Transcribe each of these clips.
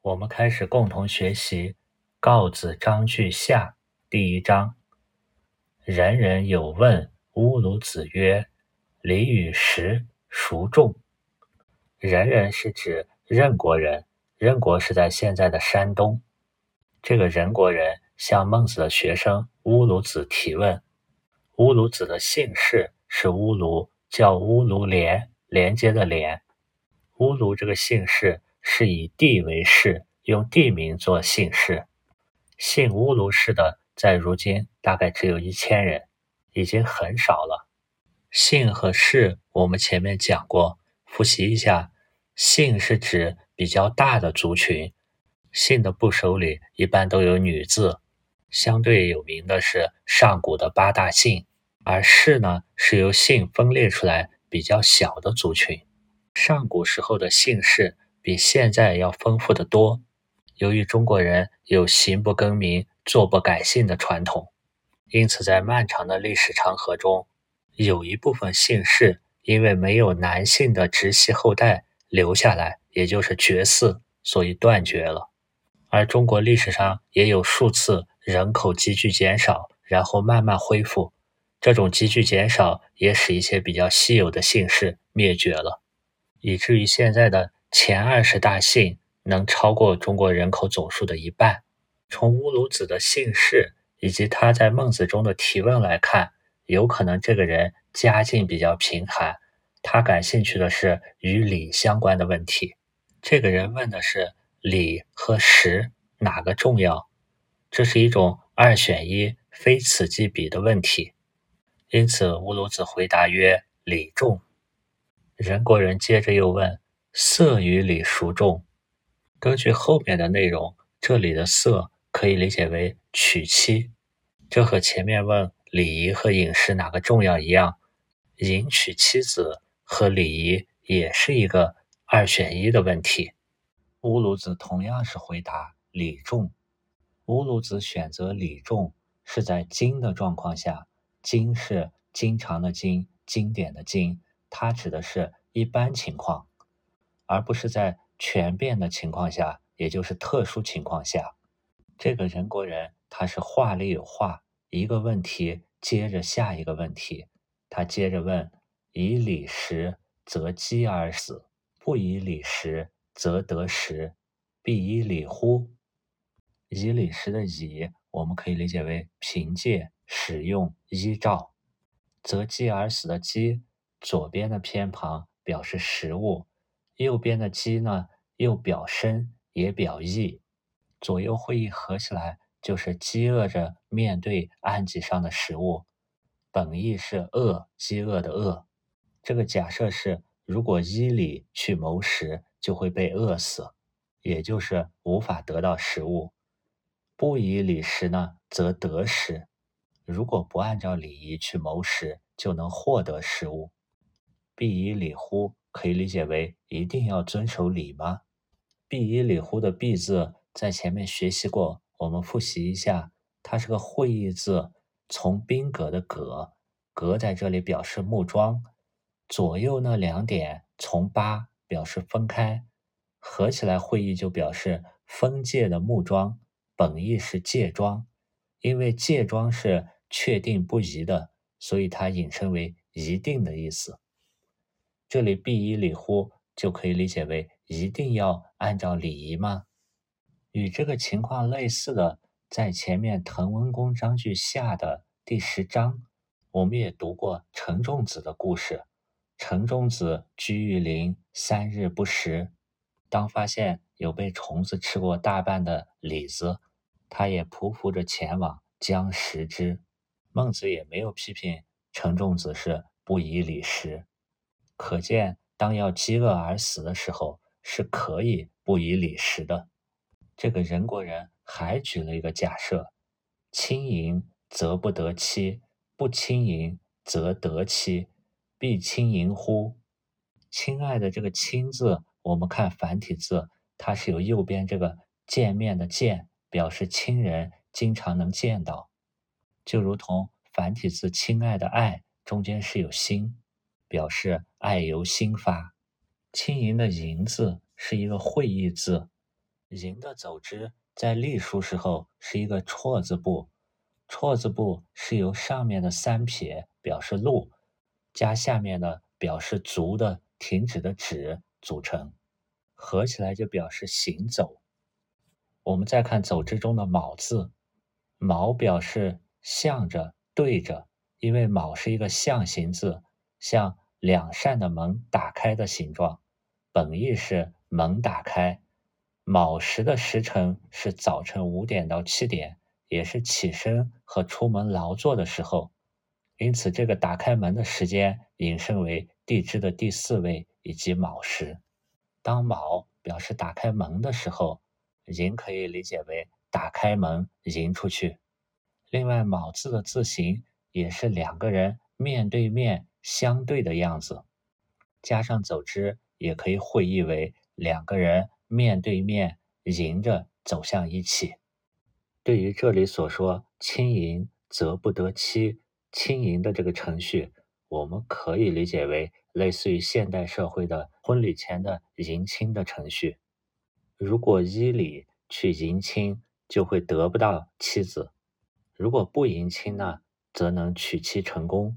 我们开始共同学习《告子章句下》第一章。人人有问乌鲁子曰：“礼与食，孰重？”人人是指任国人，任国是在现在的山东。这个任国人向孟子的学生乌鲁子提问。乌鲁子的姓氏是乌鲁，叫乌鲁连，连接的连。乌鲁这个姓氏。是以地为氏，用地名做姓氏。姓乌卢氏的，在如今大概只有一千人，已经很少了。姓和氏，我们前面讲过，复习一下。姓是指比较大的族群，姓的部首里一般都有女字。相对有名的是上古的八大姓，而氏呢，是由姓分裂出来比较小的族群。上古时候的姓氏。比现在要丰富的多。由于中国人有行不更名、坐不改姓的传统，因此在漫长的历史长河中，有一部分姓氏因为没有男性的直系后代留下来，也就是绝嗣，所以断绝了。而中国历史上也有数次人口急剧减少，然后慢慢恢复。这种急剧减少也使一些比较稀有的姓氏灭绝了，以至于现在的。前二十大姓能超过中国人口总数的一半。从乌鲁子的姓氏以及他在孟子中的提问来看，有可能这个人家境比较贫寒，他感兴趣的是与礼相关的问题。这个人问的是礼和食哪个重要，这是一种二选一、非此即彼的问题。因此，乌鲁子回答曰：“礼重。”人国人接着又问。色与礼孰重？根据后面的内容，这里的色可以理解为娶妻，这和前面问礼仪和饮食哪个重要一样，迎娶妻子和礼仪也是一个二选一的问题。乌鲁子同样是回答礼重。乌鲁子选择礼重是在经的状况下，经是经常的经，经典的经，它指的是一般情况。而不是在全变的情况下，也就是特殊情况下，这个人国人他是话里有话，一个问题接着下一个问题，他接着问：以礼食，则饥而死；不以礼食，则得食。必以礼乎？以礼食的以，我们可以理解为凭借、使用、依照；则饥而死的饥，左边的偏旁表示食物。右边的饥呢，又表身也表意，左右会意合起来就是饥饿着面对案几上的食物，本意是饿，饥饿的饿。这个假设是，如果依礼去谋食，就会被饿死，也就是无法得到食物；不以礼食呢，则得食。如果不按照礼仪去谋食，就能获得食物。必以礼乎？可以理解为一定要遵守礼吗？必以礼乎的必字在前面学习过，我们复习一下，它是个会意字，从宾格的格，格在这里表示木桩，左右那两点从八表示分开，合起来会意就表示分界的木桩，本意是界桩，因为界桩是确定不移的，所以它引申为一定的意思。这里必以礼乎，就可以理解为一定要按照礼仪吗？与这个情况类似的，在前面《滕文公章句下》的第十章，我们也读过陈仲子的故事。陈仲子居于林三日不食，当发现有被虫子吃过大半的李子，他也匍匐着前往将食之。孟子也没有批评陈仲子是不以礼食。可见，当要饥饿而死的时候，是可以不以礼食的。这个人国人还举了一个假设：轻盈则不得妻，不轻盈则得妻，必轻盈乎？亲爱的，这个“亲”字，我们看繁体字，它是有右边这个见面的“见”，表示亲人经常能见到，就如同繁体字“亲爱的”“爱”中间是有心。表示爱由心发，轻盈的盈字是一个会意字，盈的走之在隶书时候是一个错字部，错字部是由上面的三撇表示路，加下面的表示足的停止的止组成，合起来就表示行走。我们再看走之中的卯字，卯表示向着对着，因为卯是一个象形字，像两扇的门打开的形状，本意是门打开。卯时的时辰是早晨五点到七点，也是起身和出门劳作的时候，因此这个打开门的时间引申为地支的第四位以及卯时。当卯表示打开门的时候，寅可以理解为打开门迎出去。另外，卯字的字形也是两个人面对面相对的样子，加上走之，也可以会意为两个人。面对面迎着走向一起。对于这里所说“亲迎则不得妻”，亲迎的这个程序，我们可以理解为类似于现代社会的婚礼前的迎亲的程序。如果依礼去迎亲，就会得不到妻子；如果不迎亲呢，则能娶妻成功。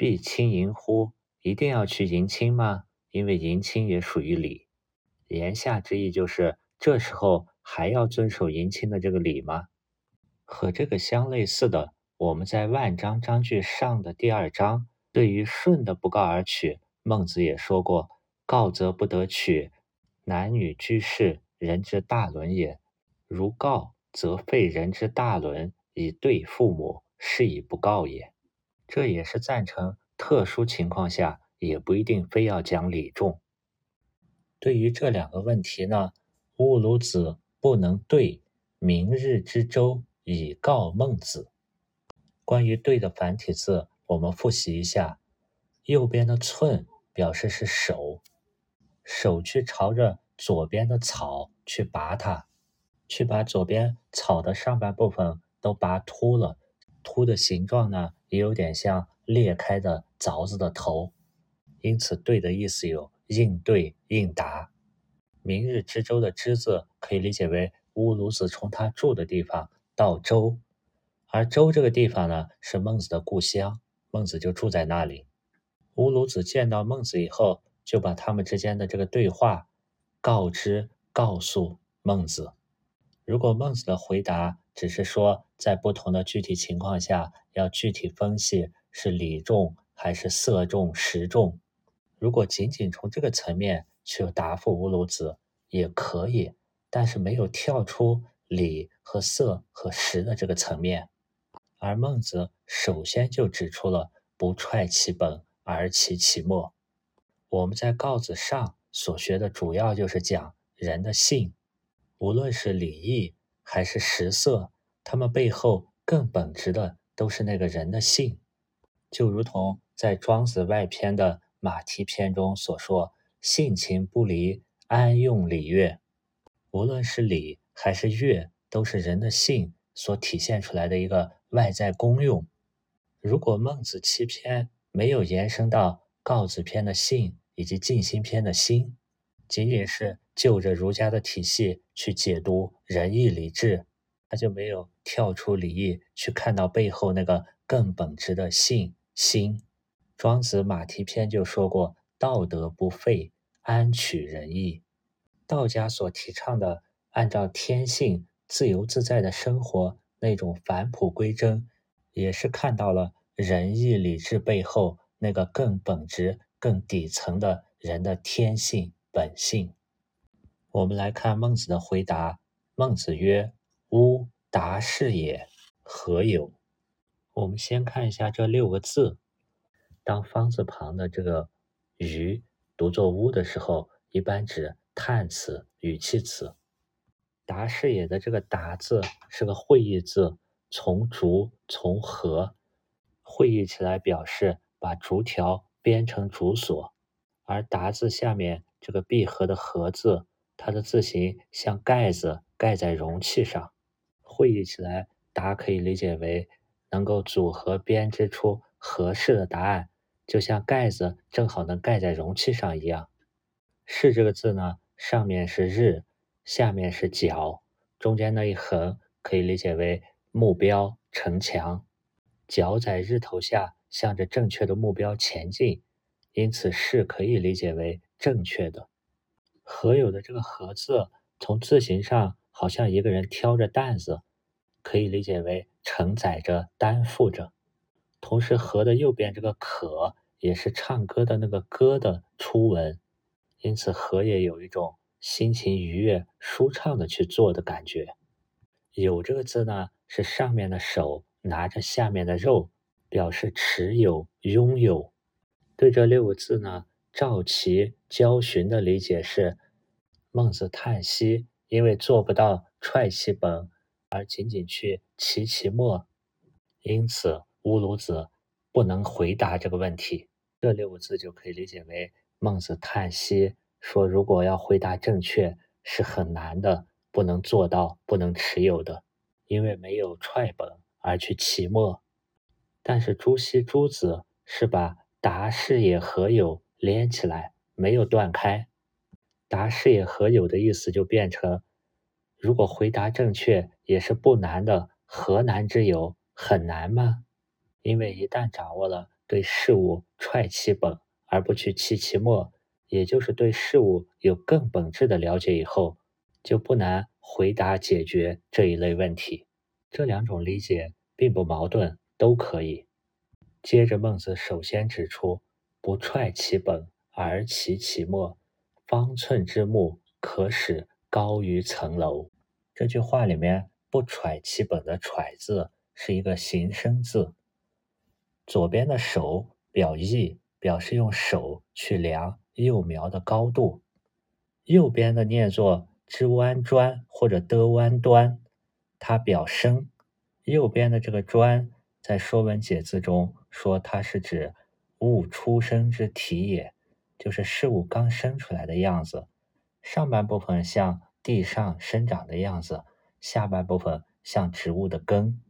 必亲迎乎？一定要去迎亲吗？因为迎亲也属于礼。言下之意就是，这时候还要遵守迎亲的这个礼吗？和这个相类似的，我们在万章章句上的第二章，对于顺的不告而娶，孟子也说过：“告则不得娶，男女居士，人之大伦也。如告，则废人之大伦，以对父母，是以不告也。”这也是赞成特殊情况下，也不一定非要讲礼重。对于这两个问题呢，乌鲁子不能对明日之周以告孟子。关于“对”的繁体字，我们复习一下：右边的“寸”表示是手，手去朝着左边的草去拔它，去把左边草的上半部分都拔秃了，秃的形状呢，也有点像裂开的凿子的头，因此“对”的意思有。应对应答，明日之舟的之字可以理解为乌鲁子从他住的地方到周，而周这个地方呢是孟子的故乡，孟子就住在那里。乌鲁子见到孟子以后，就把他们之间的这个对话告知告诉孟子。如果孟子的回答只是说在不同的具体情况下要具体分析是礼重还是色重食重。如果仅仅从这个层面去答复乌鲁子也可以，但是没有跳出礼和色和实的这个层面，而孟子首先就指出了不踹其本而齐其末。我们在告子上所学的主要就是讲人的性，无论是礼义还是食色，他们背后更本质的都是那个人的性，就如同在庄子外篇的。马蹄篇中所说“性情不离，安用礼乐”，无论是礼还是乐，都是人的性所体现出来的一个外在功用。如果孟子七篇没有延伸到告子篇的性以及静心篇的心，仅仅是就着儒家的体系去解读仁义礼智，他就没有跳出礼义去看到背后那个更本质的性心。庄子马蹄篇就说过：“道德不废，安取仁义？”道家所提倡的按照天性自由自在的生活，那种返璞归真，也是看到了仁义礼智背后那个更本质、更底层的人的天性本性。我们来看孟子的回答：“孟子曰：‘吾达是也，何有？’”我们先看一下这六个字。当方字旁的这个“于”读作“乌”的时候，一般指叹词、语气词。达是也的这个“达”字是个会意字，从竹从合，会意起来表示把竹条编成竹索。而“达”字下面这个闭合的“合”字，它的字形像盖子盖在容器上。会意起来，“答”可以理解为能够组合编织出合适的答案。就像盖子正好能盖在容器上一样。是这个字呢，上面是日，下面是角，中间那一横可以理解为目标城墙。脚在日头下，向着正确的目标前进，因此是可以理解为正确的。合有的这个“合”字，从字形上好像一个人挑着担子，可以理解为承载着、担负着。同时，“合”的右边这个“可”也是唱歌的那个“歌”的初文，因此“合”也有一种心情愉悦、舒畅的去做的感觉。有这个字呢，是上面的手拿着下面的肉，表示持有、拥有。对这六个字呢，赵齐焦循的理解是：孟子叹息，因为做不到踹其本，而仅仅去齐其末，因此乌鲁子不能回答这个问题。这六个字就可以理解为孟子叹息说，如果要回答正确，是很难的。不能做到，不能持有的，因为没有踹本而去齐末。但是朱熹朱子是把达视也何有连起来，没有断开。答是也合有的意思就变成，如果回答正确也是不难的，何难之有？很难吗？因为一旦掌握了对事物踹其本而不去弃其末，也就是对事物有更本质的了解以后。就不难回答解决这一类问题。这两种理解并不矛盾，都可以。接着，孟子首先指出：“不踹其本而齐其末，方寸之木，可使高于层楼。”这句话里面“不揣其本”的“揣”字是一个形声字，左边的手表意，表示用手去量幼苗的高度；右边的念作。之弯砖或者的弯端，它表声。右边的这个砖，在《说文解字》中说它是指物出生之体也，就是事物刚生出来的样子。上半部分像地上生长的样子，下半部分像植物的根。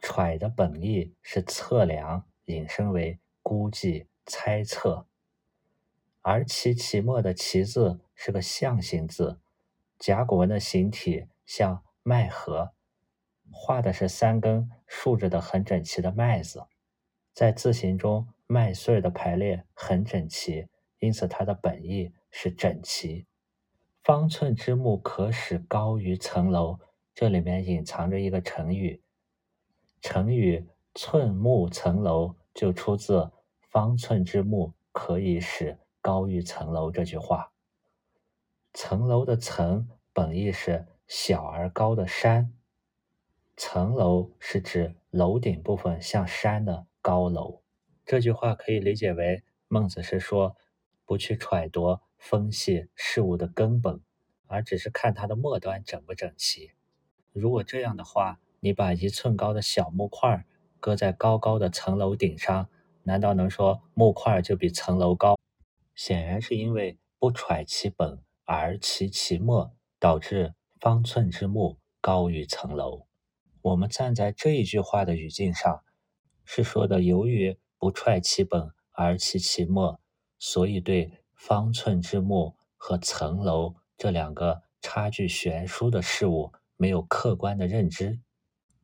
揣的本意是测量，引申为估计、猜测。而其其末的其字是个象形字。甲骨文的形体像麦禾，画的是三根竖着的很整齐的麦子，在字形中麦穗的排列很整齐，因此它的本意是整齐。方寸之木可使高于层楼，这里面隐藏着一个成语，成语寸木层楼就出自方寸之木可以使高于层楼这句话。层楼的层本意是小而高的山，层楼是指楼顶部分像山的高楼。这句话可以理解为孟子是说，不去揣度分析事物的根本，而只是看它的末端整不整齐。如果这样的话，你把一寸高的小木块搁在高高的层楼顶上，难道能说木块就比层楼高？显然是因为不揣其本。而其其末，导致方寸之木高于层楼。我们站在这一句话的语境上，是说的由于不揣其本而其其末，所以对方寸之木和层楼这两个差距悬殊的事物没有客观的认知，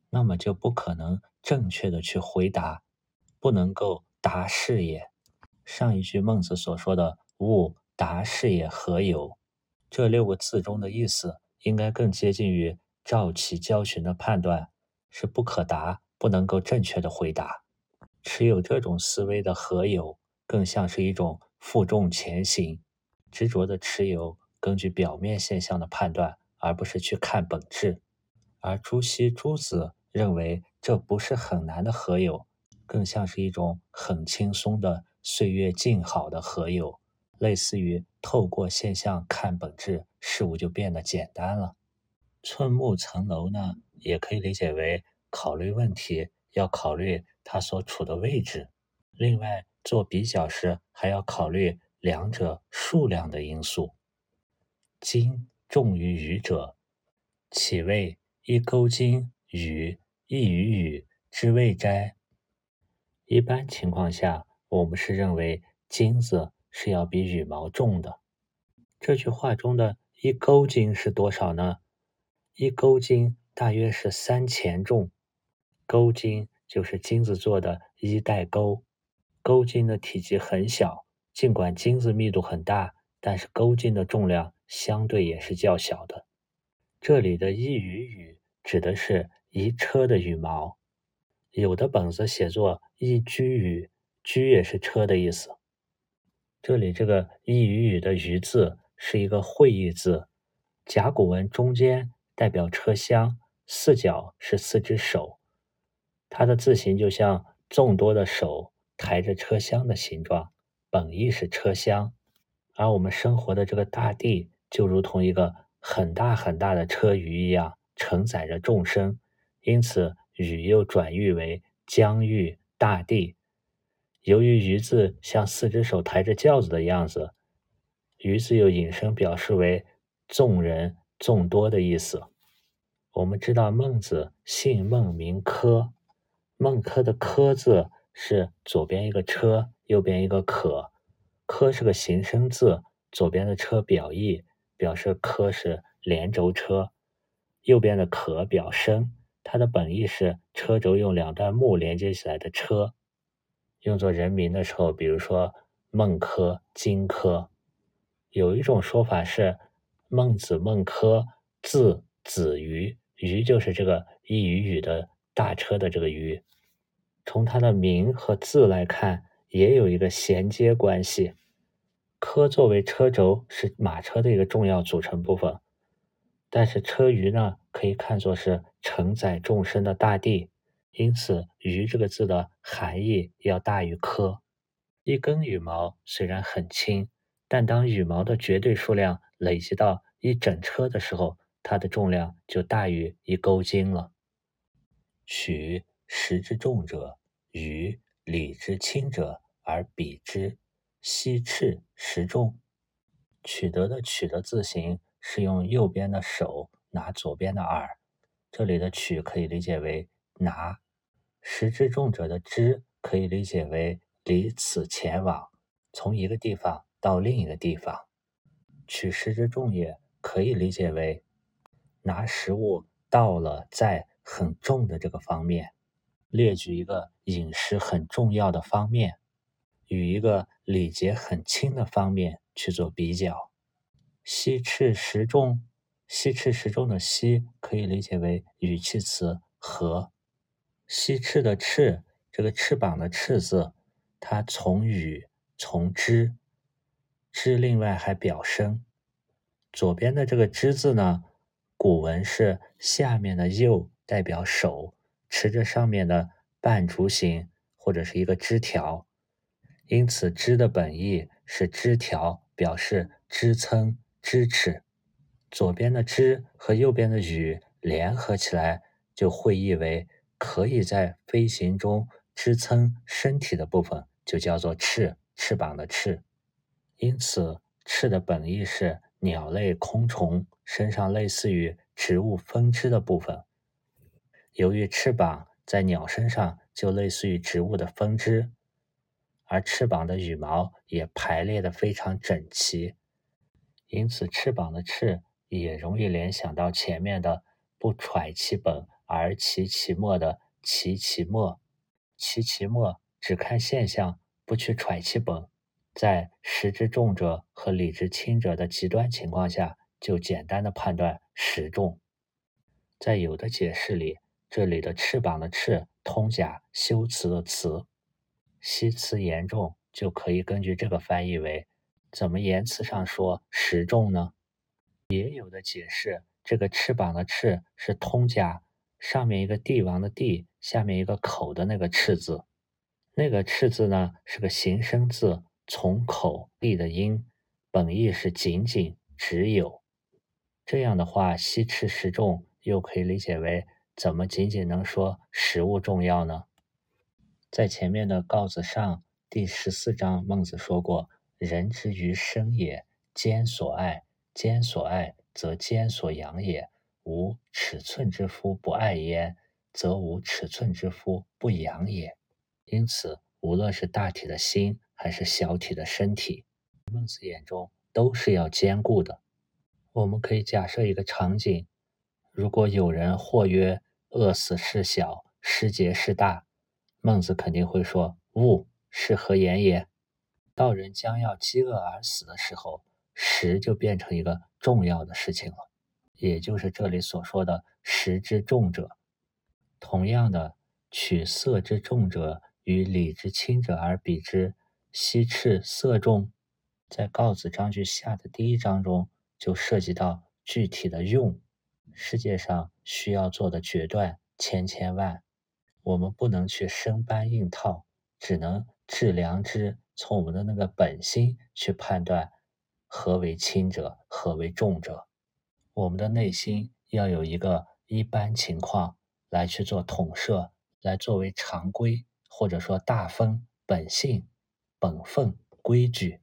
那么就不可能正确的去回答，不能够答是也。上一句孟子所说的“物答是也何有”。这六个字中的意思，应该更接近于赵齐焦循的判断，是不可答，不能够正确的回答。持有这种思维的何有，更像是一种负重前行，执着的持有，根据表面现象的判断，而不是去看本质。而朱熹朱子认为，这不是很难的何有，更像是一种很轻松的岁月静好的何有。类似于透过现象看本质，事物就变得简单了。寸木层楼呢，也可以理解为考虑问题要考虑它所处的位置。另外，做比较时还要考虑两者数量的因素。金重于羽者，岂谓一钩金羽一羽羽之谓哉？一般情况下，我们是认为金子。是要比羽毛重的。这句话中的一钩金是多少呢？一钩金大约是三钱重。钩金就是金子做的衣带钩。钩金的体积很小，尽管金子密度很大，但是钩金的重量相对也是较小的。这里的一羽羽指的是一车的羽毛，有的本子写作一居羽，居也是车的意思。这里这个一羽羽的羽字是一个会意字，甲骨文中间代表车厢，四角是四只手，它的字形就像众多的手抬着车厢的形状，本意是车厢。而我们生活的这个大地就如同一个很大很大的车舆一样，承载着众生，因此舆又转喻为疆域大地。由于“鱼”字像四只手抬着轿子的样子，“鱼”字又引申表示为众人、众多的意思。我们知道孟子姓孟名轲，孟轲的“轲”字是左边一个车，右边一个可。轲是个形声字，左边的车表意，表示轲是连轴车；右边的可表声，它的本意是车轴用两段木连接起来的车。用作人名的时候，比如说孟轲、荆轲。有一种说法是孟子孟轲字子瑜，瑜就是这个一羽羽的大车的这个羽。从它的名和字来看，也有一个衔接关系。轲作为车轴，是马车的一个重要组成部分，但是车舆呢，可以看作是承载众生的大地。因此，“鱼”这个字的含义要大于“科”。一根羽毛虽然很轻，但当羽毛的绝对数量累积到一整车的时候，它的重量就大于一钩金了。取实之重者，与理之轻者而比之，悉赤实重。取得的“取”的字形是用右边的手拿左边的耳，这里的“取”可以理解为拿。食之重者的之可以理解为离此前往，从一个地方到另一个地方。取食之重也可以理解为拿食物到了在很重的这个方面。列举一个饮食很重要的方面，与一个礼节很轻的方面去做比较。西赤食重，西赤食重的西可以理解为语气词和。西翅的翅，这个翅膀的翅字，它从羽从之，之另外还表声。左边的这个之字呢，古文是下面的右代表手持着上面的半竹形或者是一个枝条，因此枝的本意是枝条，表示支撑支持。左边的之和右边的羽联合起来，就会意为。可以在飞行中支撑身体的部分，就叫做翅，翅膀的翅。因此，翅的本意是鸟类、空虫身上类似于植物分支的部分。由于翅膀在鸟身上就类似于植物的分支，而翅膀的羽毛也排列的非常整齐，因此翅膀的翅也容易联想到前面的不揣其本。而其其末的其其末，其其末只看现象，不去揣其本，在实之重者和理之轻者的极端情况下，就简单的判断实重。在有的解释里，这里的翅膀的翅通假修辞的辞，西辞严重，就可以根据这个翻译为怎么言辞上说实重呢？也有的解释，这个翅膀的翅是通假。上面一个帝王的帝，下面一个口的那个赤字，那个赤字呢是个形声字，从口立的音，本意是仅仅只有。这样的话，西赤食重又可以理解为怎么仅仅能说食物重要呢？在前面的告子上第十四章，孟子说过：“人之于生也，兼所爱，兼所爱则兼所养也。”无尺寸之夫不爱焉，则无尺寸之夫不养也。因此，无论是大体的心，还是小体的身体，孟子眼中都是要兼顾的。我们可以假设一个场景：如果有人或曰“饿死事小，失节事大”，孟子肯定会说：“物，是何言也？”到人将要饥饿而死的时候，食就变成一个重要的事情了，也就是这里所说的“食之重者”。同样的，取色之重者与礼之轻者而比之，奚斥色重？在《告子章句下》的第一章中，就涉及到具体的用。世界上需要做的决断千千万，我们不能去生搬硬套，只能致良知。从我们的那个本心去判断何为轻者，何为重者。我们的内心要有一个一般情况来去做统摄，来作为常规或者说大分本性、本分、规矩。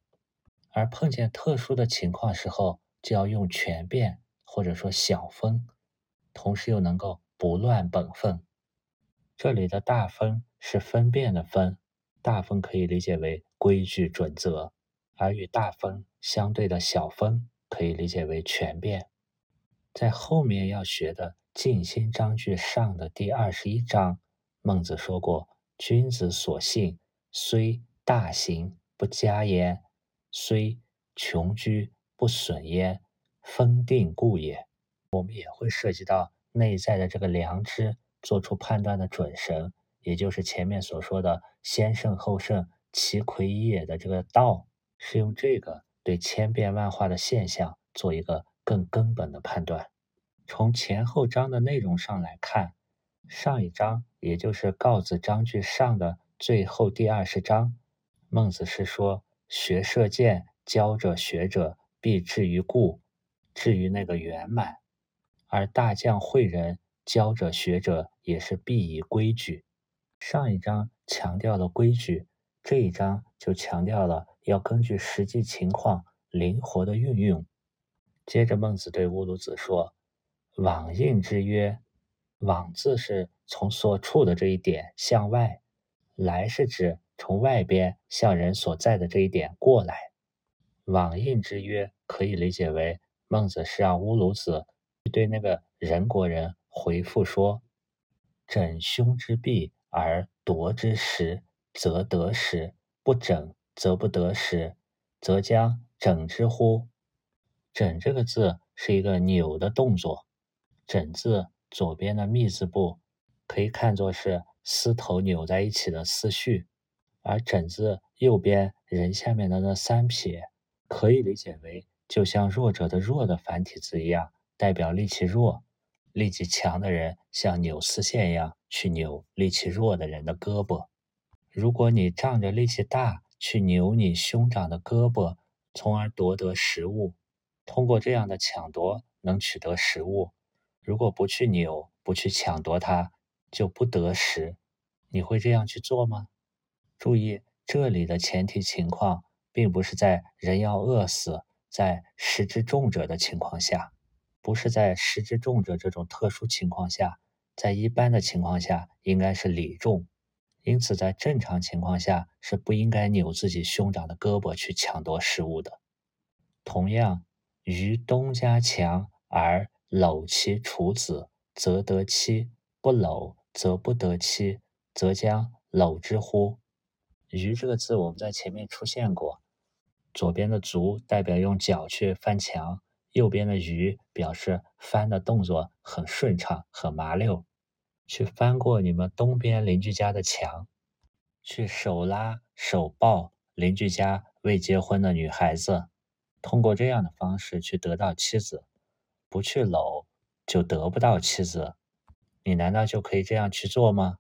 而碰见特殊的情况时候，就要用全变或者说小分，同时又能够不乱本分。这里的大分是分辨的分。大分可以理解为规矩准则，而与大分相对的小分可以理解为权变。在后面要学的《静心章句上》的第二十一章，孟子说过：“君子所信，虽大行不加焉，虽穷居不损焉，分定故也。”我们也会涉及到内在的这个良知，做出判断的准绳。也就是前面所说的“先胜后胜，其魁也”的这个道，是用这个对千变万化的现象做一个更根本的判断。从前后章的内容上来看，上一章也就是《告子章句上》的最后第二十章，孟子是说：“学射箭，教者学者必至于故，至于那个圆满；而大将诲人，教者学者也是必以规矩。”上一章强调了规矩，这一章就强调了要根据实际情况灵活的运用。接着，孟子对乌鲁子说：“往应之曰，往字是从所处的这一点向外来，是指从外边向人所在的这一点过来。往应之曰可以理解为孟子是让乌鲁子对那个人国人回复说：‘枕胸之臂。’”而夺之时，则得时；不整，则不得时。则将整之乎？整这个字是一个扭的动作。整字左边的密字部可以看作是丝头扭在一起的丝絮，而整字右边人下面的那三撇，可以理解为就像弱者的弱的繁体字一样，代表力气弱。力气强的人像扭丝线一样去扭力气弱的人的胳膊。如果你仗着力气大去扭你兄长的胳膊，从而夺得食物，通过这样的抢夺能取得食物。如果不去扭，不去抢夺它，就不得食。你会这样去做吗？注意，这里的前提情况并不是在人要饿死，在食之重者的情况下。不是在食之重者这种特殊情况下，在一般的情况下应该是礼重，因此在正常情况下是不应该扭自己兄长的胳膊去抢夺食物的。同样，于东家强而搂其处子，则得妻；不搂，则不得妻，则将搂之乎？于这个字我们在前面出现过，左边的足代表用脚去翻墙。右边的鱼表示翻的动作很顺畅，很麻溜。去翻过你们东边邻居家的墙，去手拉手抱邻居家未结婚的女孩子，通过这样的方式去得到妻子。不去搂就得不到妻子，你难道就可以这样去做吗？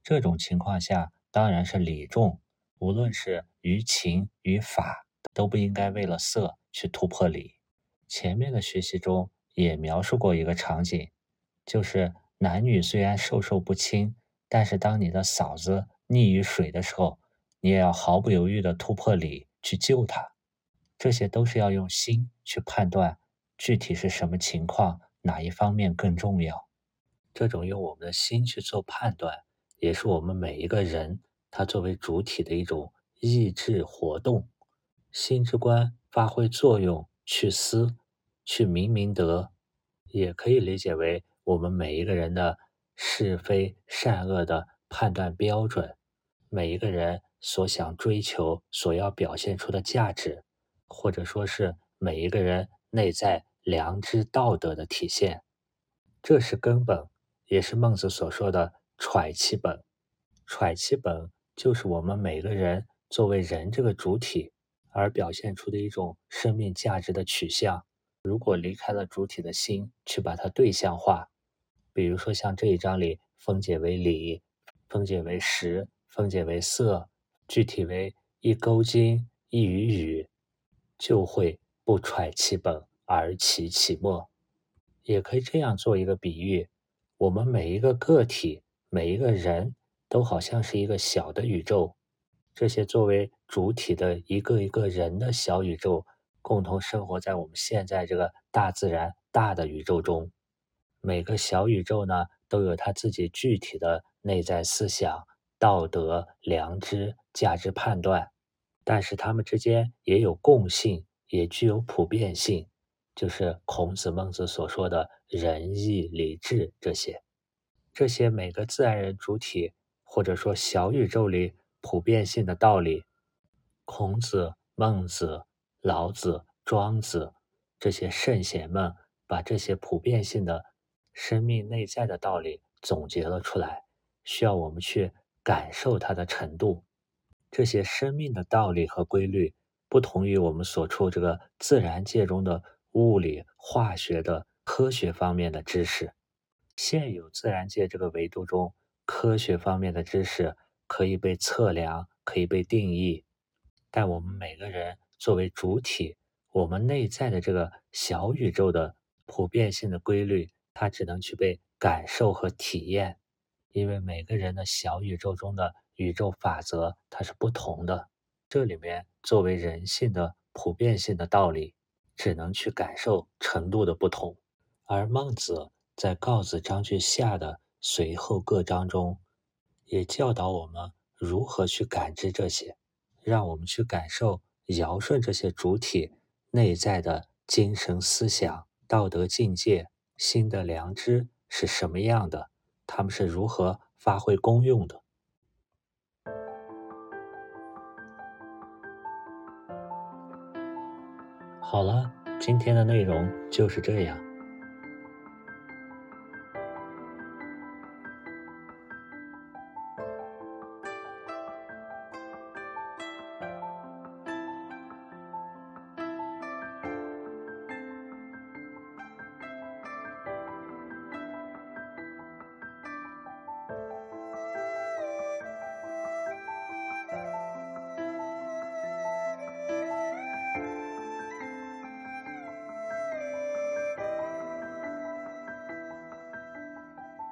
这种情况下当然是礼重，无论是于情于法，都不应该为了色去突破礼。前面的学习中也描述过一个场景，就是男女虽然授受不亲，但是当你的嫂子溺于水的时候，你也要毫不犹豫地突破礼去救她。这些都是要用心去判断，具体是什么情况，哪一方面更重要。这种用我们的心去做判断，也是我们每一个人他作为主体的一种意志活动，心之官发挥作用。去思，去明明德，也可以理解为我们每一个人的是非善恶的判断标准，每一个人所想追求、所要表现出的价值，或者说是每一个人内在良知道德的体现。这是根本，也是孟子所说的“揣其本”。揣其本，就是我们每个人作为人这个主体。而表现出的一种生命价值的取向，如果离开了主体的心，去把它对象化，比如说像这一章里分解为理，分解为实，分解为色，具体为一钩金、一语语，就会不揣其本而其其末。也可以这样做一个比喻：我们每一个个体，每一个人都好像是一个小的宇宙。这些作为主体的一个一个人的小宇宙，共同生活在我们现在这个大自然大的宇宙中。每个小宇宙呢，都有它自己具体的内在思想、道德、良知、价值判断，但是它们之间也有共性，也具有普遍性，就是孔子、孟子所说的仁义礼智这些。这些每个自然人主体，或者说小宇宙里。普遍性的道理，孔子、孟子、老子、庄子这些圣贤们把这些普遍性的生命内在的道理总结了出来，需要我们去感受它的程度。这些生命的道理和规律不同于我们所处这个自然界中的物理、化学的科学方面的知识。现有自然界这个维度中，科学方面的知识。可以被测量，可以被定义，但我们每个人作为主体，我们内在的这个小宇宙的普遍性的规律，它只能去被感受和体验，因为每个人的小宇宙中的宇宙法则它是不同的。这里面作为人性的普遍性的道理，只能去感受程度的不同。而孟子在《告子章句下》的随后各章中。也教导我们如何去感知这些，让我们去感受尧舜这些主体内在的精神思想、道德境界、心的良知是什么样的，他们是如何发挥功用的。好了，今天的内容就是这样。